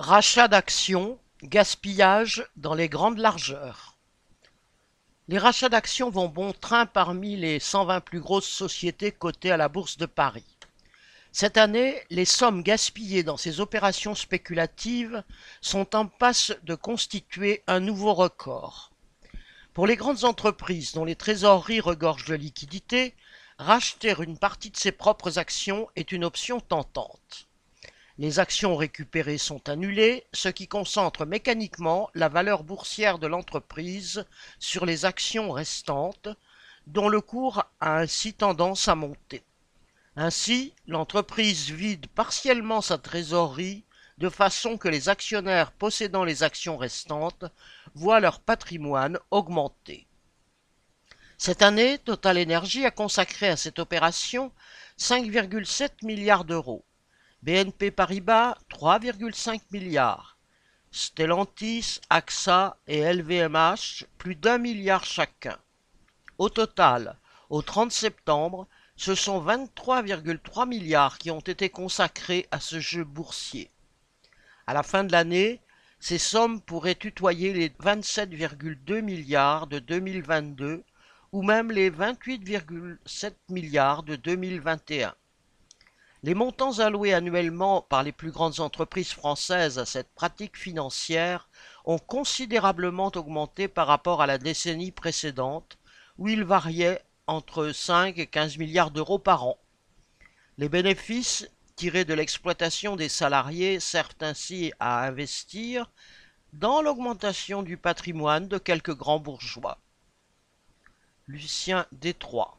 Rachat d'actions, gaspillage dans les grandes largeurs. Les rachats d'actions vont bon train parmi les 120 plus grosses sociétés cotées à la Bourse de Paris. Cette année, les sommes gaspillées dans ces opérations spéculatives sont en passe de constituer un nouveau record. Pour les grandes entreprises dont les trésoreries regorgent de liquidités, racheter une partie de ses propres actions est une option tentante. Les actions récupérées sont annulées, ce qui concentre mécaniquement la valeur boursière de l'entreprise sur les actions restantes, dont le cours a ainsi tendance à monter. Ainsi, l'entreprise vide partiellement sa trésorerie de façon que les actionnaires possédant les actions restantes voient leur patrimoine augmenter. Cette année, Total Energy a consacré à cette opération 5,7 milliards d'euros, BNP Paribas 3,5 milliards. Stellantis, AXA et LVMH plus d'un milliard chacun. Au total, au 30 septembre, ce sont 23,3 milliards qui ont été consacrés à ce jeu boursier. À la fin de l'année, ces sommes pourraient tutoyer les 27,2 milliards de 2022 ou même les 28,7 milliards de 2021. Les montants alloués annuellement par les plus grandes entreprises françaises à cette pratique financière ont considérablement augmenté par rapport à la décennie précédente, où ils variaient entre 5 et 15 milliards d'euros par an. Les bénéfices tirés de l'exploitation des salariés servent ainsi à investir dans l'augmentation du patrimoine de quelques grands bourgeois. Lucien Détroit